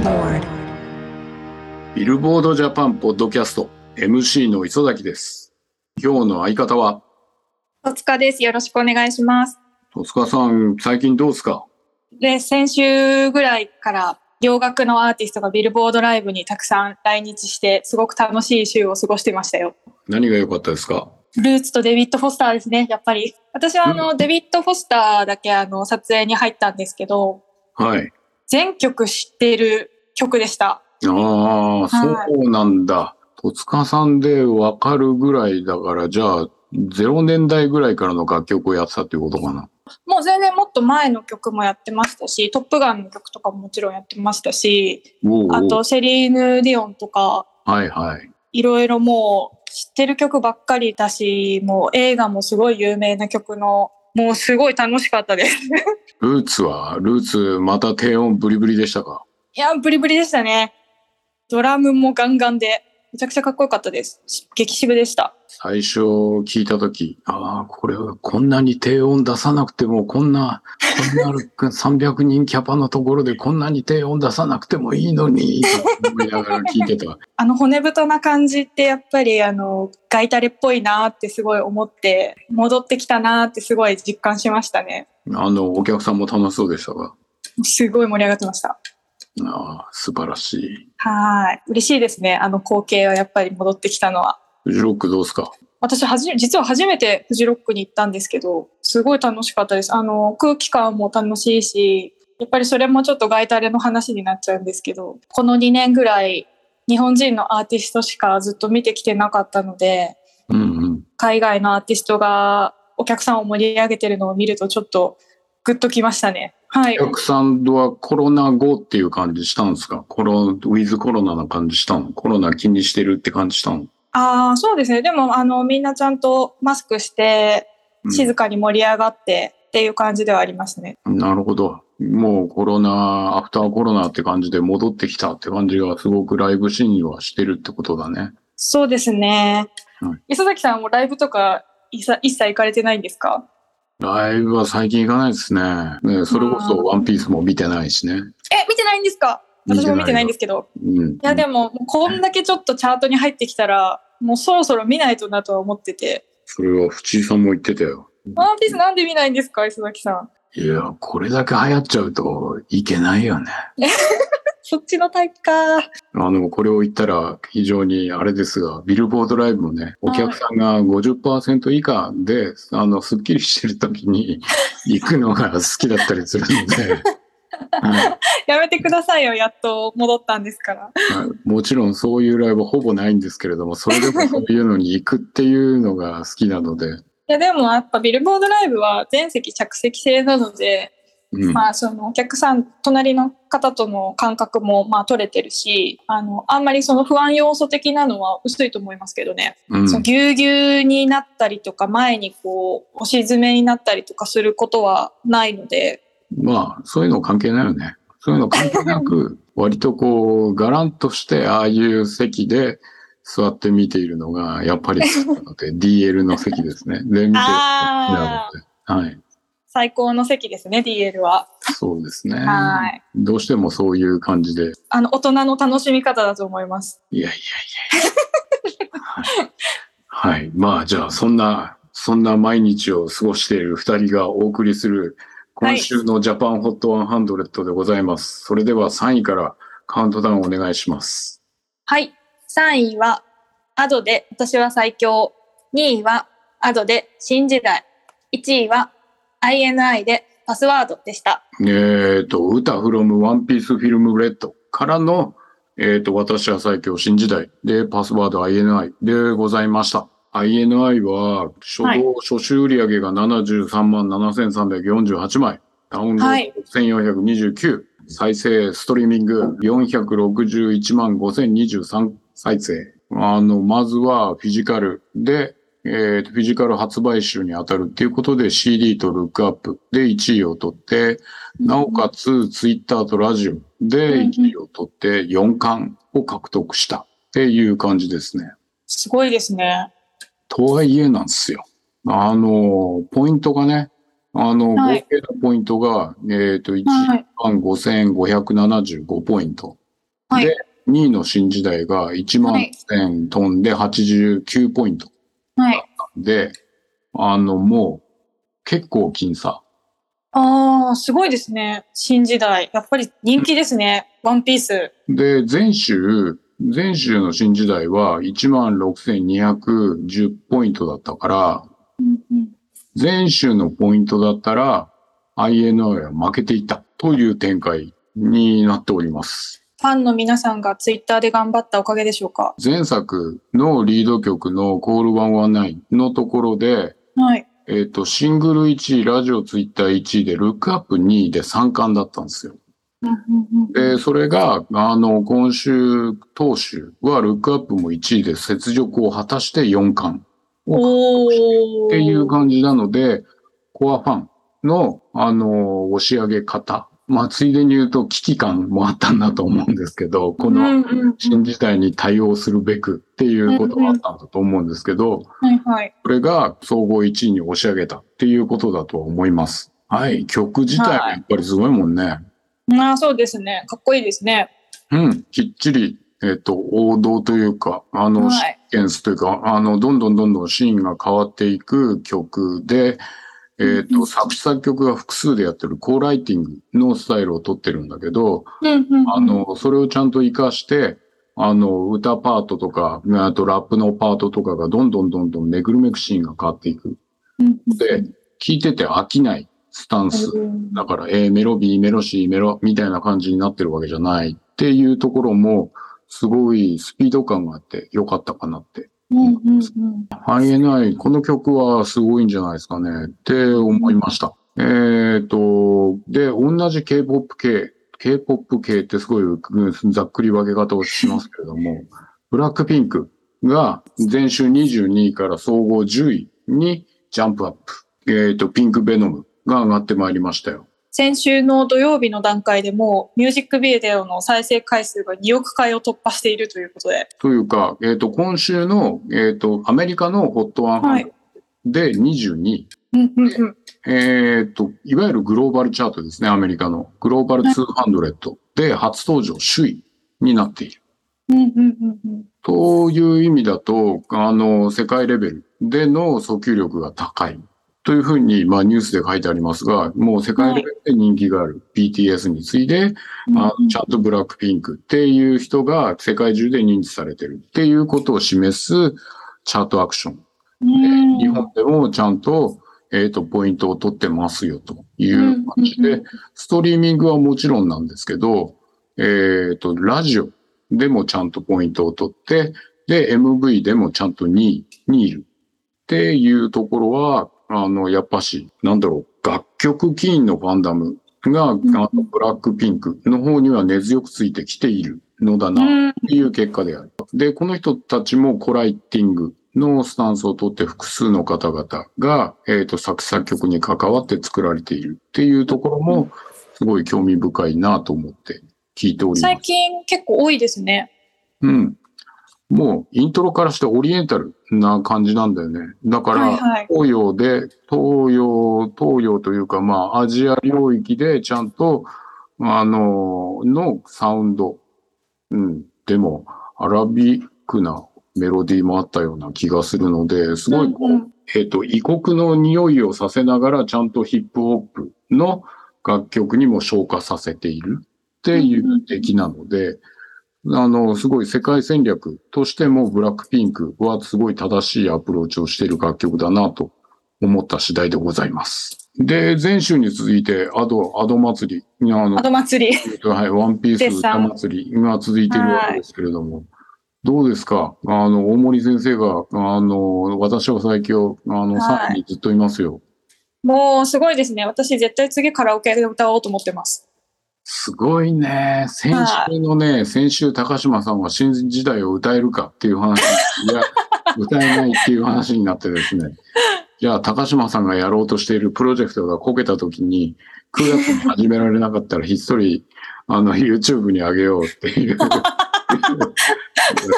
aboard. ビルボードジャパンポッドキャスト MC の磯崎です。今日の相方は、戸塚です。よろしくお願いします。戸塚さん、最近どうですか？で、先週ぐらいから洋楽のアーティストがビルボードライブにたくさん来日して、すごく楽しい週を過ごしてましたよ。何が良かったですか？ルーツとデビッド・フォスターですね、やっぱり。私はあの、デビッド・フォスターだけあの、撮影に入ったんですけど、はい。全曲知ってる曲でした。ああ、はいそうなんだ。戸塚さんでわかるぐらいだから、じゃあ、0年代ぐらいからの楽曲をやってたっていうことかな。もう全然もっと前の曲もやってましたし、トップガンの曲とかももちろんやってましたし、おうおうあとセリーヌ・ディオンとか、はいはい。いろいろもう知ってる曲ばっかりだし、もう映画もすごい有名な曲の、もうすごい楽しかったです。ルーツは、ルーツまた低音ブリブリでしたか？いや、ブリブリでしたね。ドラムもガンガンで、めちゃくちゃかっこよかったです。激渋でした。最初聞いたとき、ああ、これはこんなに低音出さなくても、こんな、こんな300 人キャパのところでこんなに低音出さなくてもいいのに、と思いながら聞いてた。あの骨太な感じってやっぱりあの、ガイタレっぽいなってすごい思って、戻ってきたなってすごい実感しましたね。あの、お客さんも楽しそうでしたが、すごい盛り上がってました。ああ、素晴らしい。はい。嬉しいですね。あの光景はやっぱり戻ってきたのは。フジロックどうですか？私はじ、実は初めてフジロックに行ったんですけど、すごい楽しかったです。あの、空気感も楽しいし、やっぱりそれもちょっとガイタレの話になっちゃうんですけど、この2年ぐらい日本人のアーティストしかずっと見てきてなかったので、うんうん。海外のアーティストがお客さんを盛り上げてるのを見るとちょっとグッときましたね。はい。お客さんはコロナ後っていう感じしたんですか？コロ、ウィズコロナな感じしたの？コロナ気にしてるって感じしたの、ああ、そうですね。でも、あの、みんなちゃんとマスクして、うん静かに盛り上がってっていう感じではありますね。なるほど。もうコロナ、アフターコロナって感じで戻ってきたって感じがすごくライブシーンはしてるってことだね。そうですね。はい磯崎さんもライブとかいさ一切行かれてないんですか？ライブは最近行かないですね。ねそれこそワンピースも見てないしね。え、見てないんですか？私も見てないんですけど。うん。いや、でも、こんだけちょっとチャートに入ってきたら、もうそろそろ見ないとなとは思ってて。それは藤井さんも言ってたよ。ワンピースなんで見ないんですか？磯崎さん。いや、これだけ流行っちゃうといけないよね。そっちのタイプか。あの、これを言ったら非常にあれですが、ビルボードライブもね、お客さんが50%以下で、あの、スッキリしてる時に 行くのが好きだったりするので、はいやめてくださいよ。やっと戻ったんですから。はいもちろんそういうライブはほぼないんですけれども、それでもそういうのに行くっていうのが好きなので、いや、でもやっぱビルボードライブは全席着席制なので、うん。まあ、そのお客さん、隣の方との感覚もまあ取れてるし、あの、あんまりその不安要素的なのは薄いと思いますけどね。うんそのぎゅうぎゅうになったりとか、前にこう、押し詰めになったりとかすることはないので、まあ、そういうの関係ないよね。そういうの関係なく、割とこう、ガランとして、ああいう席で座って見ているのが、やっぱりので、DL の席ですね。で、見てるのあで、はい。最高の席ですね、DL は。そうですね。はい。どうしてもそういう感じで、あの、大人の楽しみ方だと思います。いやいやいや。はい。はい。まあ、じゃあ、そんな、そんな毎日を過ごしている二人がお送りする、今週のジャパンホット100でございます。それでは3位からカウントダウンお願いします。はい。3位は、アドで私は最強。2位は、アドで新時代。1位は、INI でパスワードでした。えっ、と、歌フロムワンピースフィルムレッドからの、えっ、と、私は最強新時代でパスワード INI でございました。INI は初動、はい初週売上が73万7348枚、ダウンロード1429、再生ストリーミング461万5023再生。あの、まずはフィジカルで、えーとフィジカル発売週に当たるっていうことで CD とルックアップで1位を取って、なおかつツイッターとラジオで1位を取って4冠を獲得したっていう感じですね。すごいですね。とはいえなんですよ。あの、ポイントがね、あの、合はい計のポイントが、えっ、と、1はい。万5575ポイント。はいで、2位の新時代が1万1000飛んで89ポイント。はい。で、あの、もう、結構僅差。ああ、すごいですね。新時代。やっぱり人気ですね。ワンピース。で、前週、前週の新時代は16,210ポイントだったから、うんうん前週のポイントだったら INI は負けていたという展開になっております。ファンの皆さんがツイッターで頑張ったおかげでしょうか？前作のリード曲の Call119 のところで、はい。えっ、と、シングル1位、ラジオツイッター1位で、ルックアップ2位で3冠だったんですよ。で、それが、あの、今週、当週は、ルックアップも1位で雪辱を果たして4冠おー。っていう感じなので、コアファンの、あの、押し上げ方。まあ、ついでに言うと危機感もあったんだと思うんですけど、こうんの新時代に対応するべくっていうことがあったんだと思うんですけど、はいはい。これが総合1位に押し上げたっていうことだと思います。はい。曲自体はやっぱりすごいもんね。ああ、そうですね。かっこいいですね。うん。きっちり、えっ、と、王道というか、あの、はいシーケンスというか、あの、どんどんどんどんシーンが変わっていく曲で、えっ、と、うんうん作詞作曲が複数でやってるコーライティングのスタイルをとってるんだけど、あ、の、それをちゃんと活かして、あの、歌パートとか、あとラップのパートとかがどんどんどんどんめぐるめくシーンが変わっていく。で、聴いてて飽きないスタンス。うんだから A メロ、B メロ、C メロみたいな感じになってるわけじゃないっていうところも、すごいスピード感があってよかったかなって。うんうんうん。INI、この曲はすごいんじゃないですかねって思いました。えっ、と、で、同じ K-POP 系、K-POP 系ってすごいうんざっくり分け方をしますけれども、ブラックピンクが前週22位から総合10位にジャンプアップ。えっ、と、ピンクベノムが上がってまいりましたよ。先週の土曜日の段階でもうミュージックビデオの再生回数が2億回を突破しているということで。というか、えっ、と、今週の、えっ、と、アメリカのホットは100い。で22位。うんうんうん。えっ、と、いわゆるグローバルチャートですね、アメリカの。グローバル200で初登場首位になっている。うんうんうんうん。という意味だと、あの、世界レベルでの訴求力が高い。というふうに、まあ、ニュースで書いてありますが、もう世界レベルで人気がある BTS に次いで、あちゃんとブラックピンクっていう人が世界中で認知されてるっていうことを示すチャートアクション。うん。日本でもちゃんと、えっ、と、ポイントを取ってますよという感じでストリーミングはもちろんなんですけど、えっ、と、ラジオでもちゃんとポイントを取って、で、MV でもちゃんと2位にいるっていうところは、あの、やっぱし、なんだろう、楽曲起因のファンダムが、あんの、ブラックピンクの方には根強くついてきているのだな、うんっていう結果である。で、この人たちもコライティングのスタンスをとって複数の方々が、えっ、と、作詞作曲に関わって作られているっていうところも、すごい興味深いなと思って聞いております。最近結構多いですね。うん。もう、イントロからしてオリエンタルな感じなんだよね。だから。東洋で、東洋、東洋というか、まあ、アジア領域でちゃんと、あの、のサウンド。うん。でも、アラビックなメロディーもあったような気がするので、すごいこう、うんうんえっ、と、異国の匂いをさせながら、ちゃんとヒップホップの楽曲にも昇華させているっていう出来なので、あの、すごい世界戦略としても、ブラックピンクはすごい正しいアプローチをしている楽曲だなと思った次第でございます。で、前週に続いて、アド、アド祭り、あのア、ド祭り。はい、ワンピース歌祭りが続いているわけですけれども、どうですか？あの、大森先生が、あの、私は最強、あの、はい3位にずっといますよ。もうすごいですね。私絶対次カラオケで歌おうと思ってます。すごいね。先週のね、先週高島さんは新時代を歌えるかっていう話、いや、歌えないっていう話になってですね。じゃあ、高島さんがやろうとしているプロジェクトがこけた時に、9月に始められなかったらひっそり、あの、YouTube に上げようっていう、約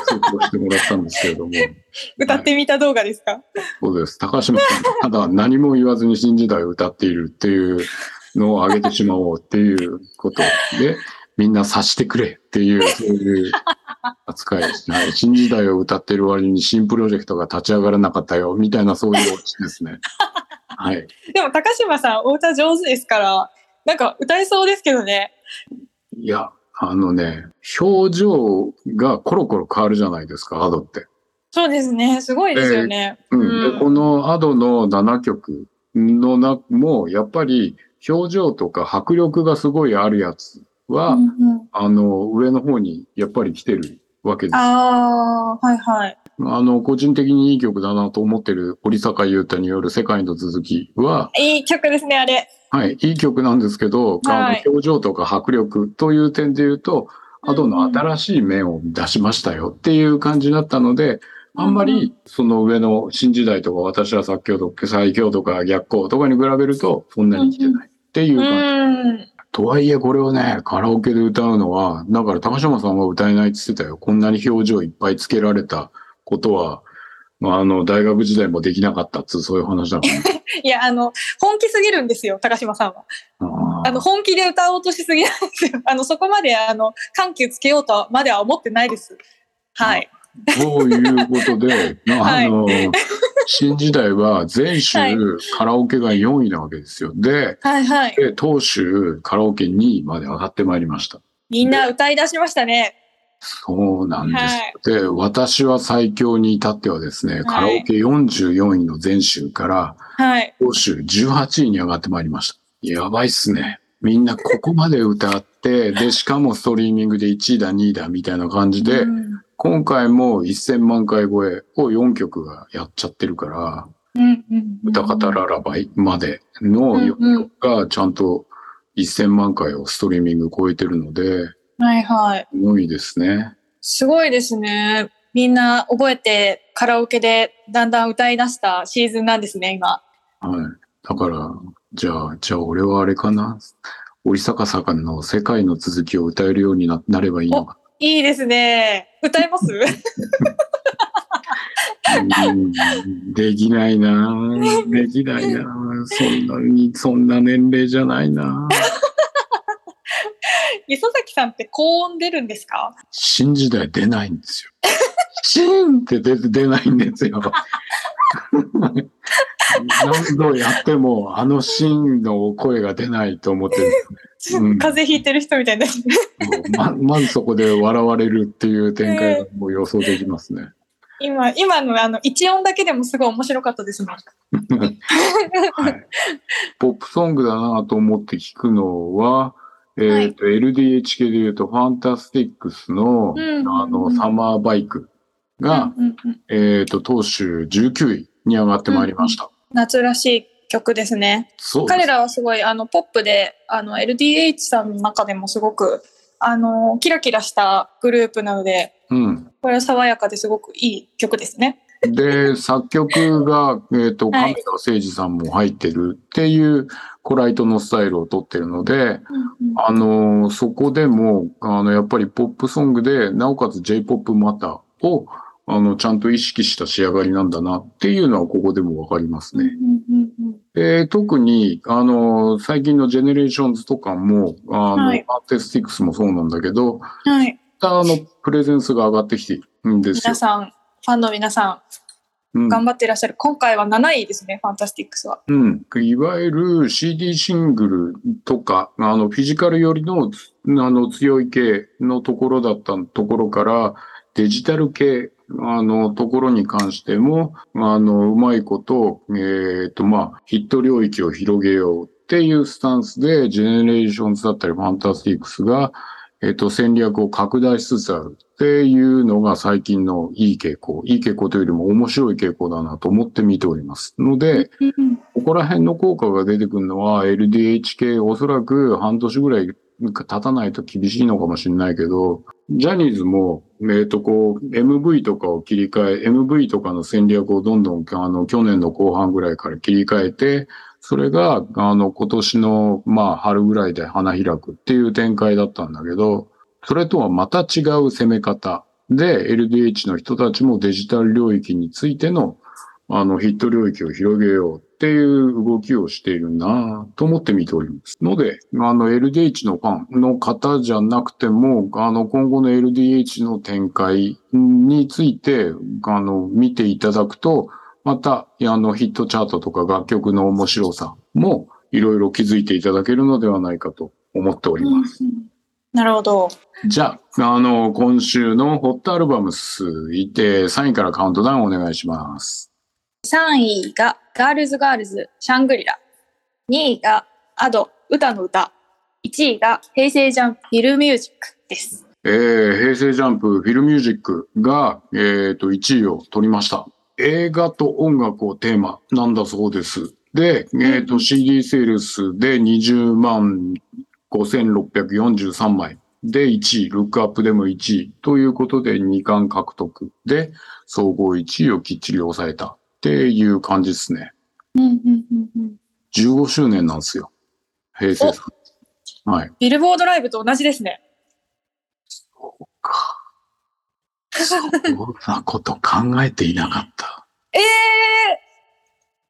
束をしてもらったんですけれども。歌ってみた動画ですか、そうです。高島さん、ただ何も言わずに新時代を歌っているっていうのを上げてしまおうっていうことで、みんな察してくれっていう、そういう扱いですね。はい新時代を歌ってる割に新プロジェクトが立ち上がらなかったよ、みたいなそういうオチですね。はい。でも高島さん、お歌上手ですから、なんか歌えそうですけどね。いや、あのね、表情がコロコロ変わるじゃないですか、アドって。そうですね。すごいですよね。うん。で、このアドの7曲のな、も、やっぱり表情とか迫力がすごいあるやつは、うんうんあの、上の方にやっぱり来てるわけです。ああ、はいはい。あの、個人的にいい曲だなと思ってる織坂優太による世界の続きは、いい曲ですね、あれ。はい、いい曲なんですけど、はい表情とか迫力という点で言うと、アドの新しい面を出しましたよっていう感じだったので、あんまりその上の新時代とか私は作曲とか最強とか逆光とかに比べるとそんなに来てないっていうう感じ。ん。とはいえこれをね、カラオケで歌うのは、だから高島さんは歌えないって言ってたよ。こんなに表情いっぱいつけられたことは、まあ、あの、大学時代もできなかったっつう、そういう話だから、ね。いや、あの、本気すぎるんですよ、高島さんは。あの、本気で歌おうとしすぎなんですよ。あの、そこまで、あの、緩急つけようとまでは思ってないです。はい。ということで、はいあの、新時代は全州はいカラオケが4位なわけですよ。で、はいはい。で当州カラオケ2位まで上がってまいりました。みんな歌い出しましたね。そうなんです。で、私は最強に至ってはですね、カラオケ44位の全州から、はい。当州18位に上がってまいりました。やばいっすね。みんなここまで歌って、で、しかもストリーミングで1位だ2位だみたいな感じで、うん今回も1000万回超えを4曲がやっちゃってるから、うんうん歌方ララバイまでの4曲がちゃんと1000万回をストリーミング超えてるので、はいはい。すごいですね。すごいですね。みんな覚えてカラオケでだんだん歌い出したシーズンなんですね、今。はい。だから、じゃあ、じゃあ俺はあれかな？折坂さんの世界の続きを歌えるようにななればいいのか。いいですね。歌えます？うん。できないな。できないな。そんなに、そんな年齢じゃないな。磯崎さんって高音出るんですか？新時代出ないんですよ。シーンって出て出ないんですよ。何度やってもあのシーンの声が出ないと思ってるんですうん風邪ひいてる人みたいな。ねままずそこで笑われるっていう展開がもう予想できますね。今、今のあの、一音だけでもすごい面白かったですもん。はい、ポップソングだなと思って聞くのは、えっ、と、LDH 系で言うと、ファンタスティックスの、うんうんうんあの、サマーバイクが、うんうんうんえっ、と、当州19位に上がってまいりました。夏らしい曲ですね。す彼らはすごいあのポップであの LDH さんの中でもすごくあのキラキラしたグループなのでうん。これは爽やかですごくいい曲ですね。で、作曲が、えっ、と、はい亀田誠二さんも入ってるっていうコライトのスタイルをとってるので、あのーそこでも、あの、やっぱりポップソングで、なおかつ J-POP マターを、あの、ちゃんと意識した仕上がりなんだなっていうのはここでもわかりますね。で特に、あのー最近のジェネレーションズとかも、あの、はいファンタスティックスもそうなんだけど、はい、あの、プレゼンスが上がってきてるんですよ皆。さんファンの皆さうんん頑張っていらっしゃる、今回は7位ですねファンタスティックスは。うん。いわゆる CD シングルとか、あの、フィジカルよりの、あの、強い系のところだったところから、デジタル系、あの、ところに関しても、あの、うまいこと、えっ、と、まあ、ヒット領域を広げようっていうスタンスで、ジェネレーションズだったり、ファンタスティックスが、えっ、と、戦略を拡大しつつあるっていうのが最近のいい傾向。いい傾向というよりも面白い傾向だなと思って見ております。ので、ここら辺の効果が出てくるのは LDH 系おそらく半年ぐらい経たないと厳しいのかもしれないけど、ジャニーズも、えっ、と、こう、MV とかを切り替え、MV とかの戦略をどんどん、あの、去年の後半ぐらいから切り替えて、それが、あの、今年の、まあ、春ぐらいで花開くっていう展開だったんだけど、それとはまた違う攻め方。で、LDH の人たちもデジタル領域についての、あの、ヒット領域を広げよう。っっていう動きをしているなと思って見ております。ので、あの LDH のファンの方じゃなくても、あの今後の LDH の展開について、あの見ていただくと、また、あのヒットチャートとか楽曲の面白さもいろいろ気づいていただけるのではないかと思っております。なるほど。じゃあ、あの、今週のホットアルバムスいて、3位からカウントダウンお願いします。3位がガールズガールズシャングリラ。2位がアド歌の歌。1位が平成ジャンプフィルミュージックです。えー、平成ジャンプフィルミュージックが、えっ、と、1位を取りました。映画と音楽をテーマなんだそうです。で、えっ、と、CD セールスで20万5643枚。で、1位、ルックアップでも1位。ということで、2冠獲得で、総合1位をきっちり抑えたっていう感じですね。うんうんうんうん15周年なんですよ。平成さん。はい。ビルボードライブと同じですね。か。そんなこと考えていなかった。ええ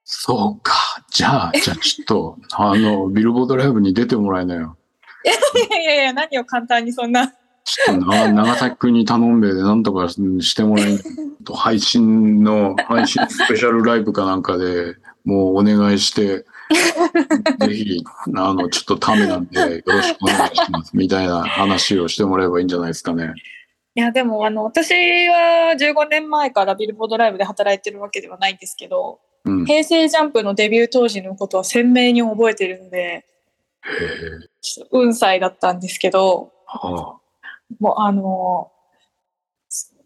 そうか。じゃあ、じゃあちょっと、あの、ビルボードライブに出てもらえなよ。ー、いやいやいや、何を簡単にそんな。ちょっとな、長崎くんに頼んで、なんとかしてもらえんと、配信の、配信スペシャルライブかなんかでもうお願いして、ぜひ、あの、ちょっとためなんで、よろしくお願いします。みたいな話をしてもらえばいいんじゃないですかね。いや、でも、あの、私は15年前からビルボードライブで働いてるわけではないんですけど、うん。へ平成ジャンプのデビュー当時のことは鮮明に覚えてるので、運歳だったんですけど、はもうあの、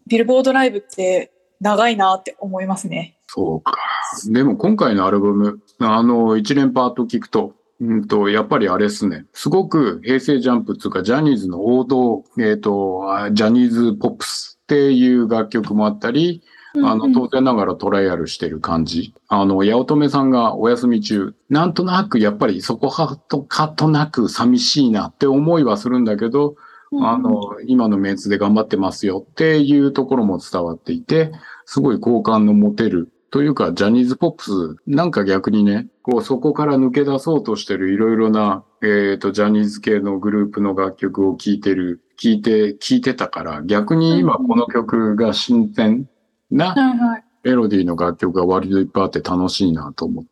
ビルボードライブって長いなって思いますね。そうか。でも今回のアルバム、あの、一連パート聞くと、うんと、やっぱりあれっすね。すごく平成ジャンプっていうか、ジャニーズの王道、えっ、と、あジャニーズポップスっていう楽曲もあったり、あの、当然ながらトライアルしてる感じ。あの、八乙女さんがお休み中、なんとなくやっぱりそこはとかとなく寂しいなって思いはするんだけど、あの、今のメンツで頑張ってますよっていうところも伝わっていて、すごい好感の持てる。というか、ジャニーズポップス、なんか逆にね、こう、そこから抜け出そうとしてるいろいろな、えっ、と、ジャニーズ系のグループの楽曲を聴いてる、聴いて、聴いてたから、逆に今この曲が新鮮な。メロディーの楽曲が割といっぱいあって楽しいなと思って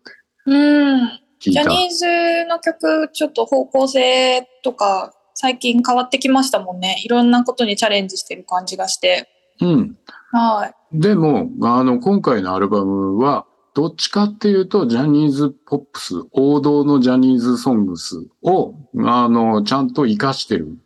うん。ジャニーズの曲、ちょっと方向性とか、最近変わってきましたもんね。いろんなことにチャレンジしてる感じがして。うん。はい。でも、あの、今回のアルバムは、どっちかっていうと、ジャニーズポップス、王道のジャニーズソングスを、あの、ちゃんと活かしてる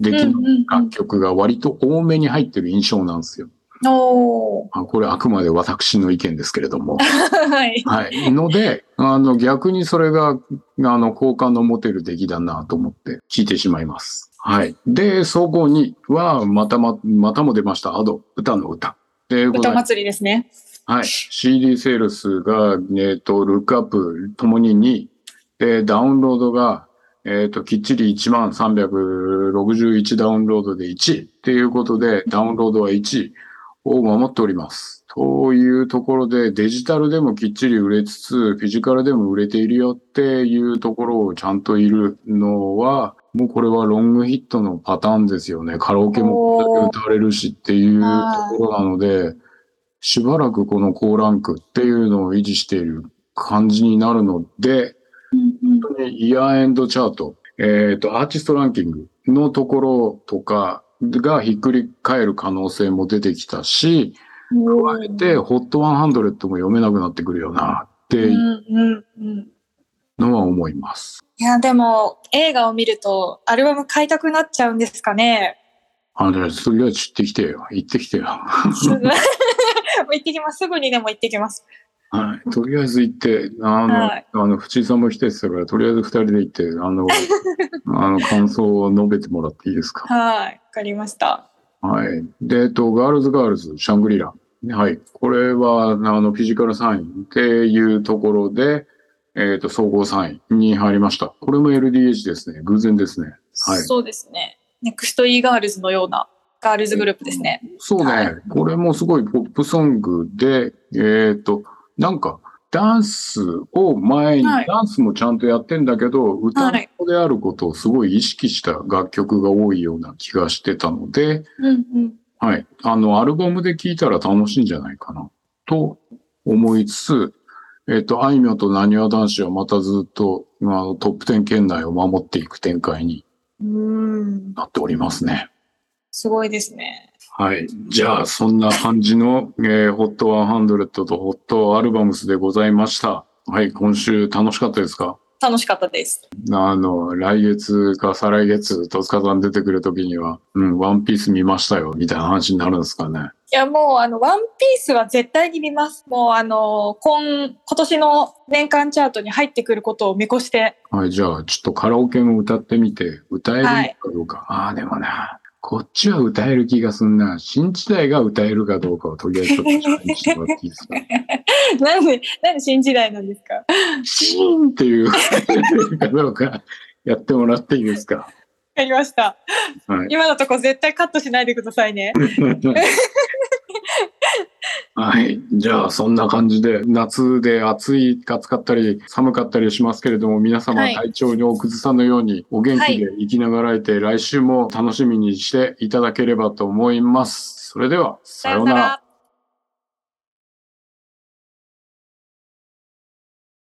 出来の楽曲が割と多めに入ってる印象なんですよ。おー。あこれあくまで私の意見ですけれども。はい。はい。ので、あの、逆にそれが、あの、好感の持てる出来だなと思って聞いてしまいます。はい。で、総合2は、またま、またも出ました。アド、歌の歌。で歌祭りですね。はい。CD セールスが、えっ、と、ルックアップともに2。で、ダウンロードが、えっ、と、きっちり1万361ダウンロードで1位っていうことで、ダウンロードは1位を守っております。というところで、デジタルでもきっちり売れつつ、フィジカルでも売れているよっていうところをちゃんといるのは、もうこれはロングヒットのパターンですよね。カラオケもこれだけ歌われるしっていうところなので、しばらくこの高ランクっていうのを維持している感じになるので、うん本当にイヤーエンドチャート、えっ、と、アーティストランキングのところとかがひっくり返る可能性も出てきたし、うん。加えて、ホット100も読めなくなってくるよなってうんいううんうん。のは思います。いや、でも、映画を見ると、アルバム買いたくなっちゃうんですかね。あの、とりあえず行ってきてよ。行ってきてよ。行ってきます。すぐにでも行ってきます。はい。とりあえず行って、あの、はいあの、藤井さんも来てたから、とりあえず二人で行って、あの、あの、感想を述べてもらっていいですか？はい。わかりました。はい。で、えっと、ガールズガールズ、シャングリラ。はい。これは、あの、フィジカル3位っていうところで、えっと、総合3位に入りました。これも LDH ですね。偶然ですね。はい。そうですね。ネクスト e ガールズのようなガールズグループですね。そうね。はいこれもすごいポップソングで、えっと、なんか、ダンスを前に、はいダンスもちゃんとやってんだけど、歌の子であることをすごい意識した楽曲が多いような気がしてたので、うんうん。はい。あの、アルバムで聴いたら楽しいんじゃないかな、と思いつつ、えっ、と、あいみょんとなにわ男子はまたずっと、まあ、トップ10圏内を守っていく展開にうん。なっておりますね。すごいですね。はい。じゃあ、そんな感じの、えー、HOT100 と HOT アルバムスでございました。はい。今週楽しかったですか？楽しかったです。あの、来月か再来月、戸塚さん出てくるときには、うん、ワンピース見ましたよ、みたいな話になるんですかね。いや、もう、あの、ワンピースは絶対に見ます。もう、あの、今、今年の年間チャートに入ってくることを見越して、はい、じゃあ、ちょっとカラオケも歌ってみて、歌えるかどうか。ああ、でもな、こっちは歌える気がすんな。新時代が歌えるかどうかをとりあえずちょっとチャレンジしてもらっていいですか？なんで、なんで新時代なんですか？シーンっていうかどうかやってもらっていいですか？やりました。はい。今のとこ絶対カットしないでくださいね。はい。じゃあ、そんな感じで、夏で暑いか暑かったり、寒かったりしますけれども、皆様はい体調にお崩さぬように、お元気で生きながらえて、来週も楽しみにしていただければと思います。それでは。さようなら。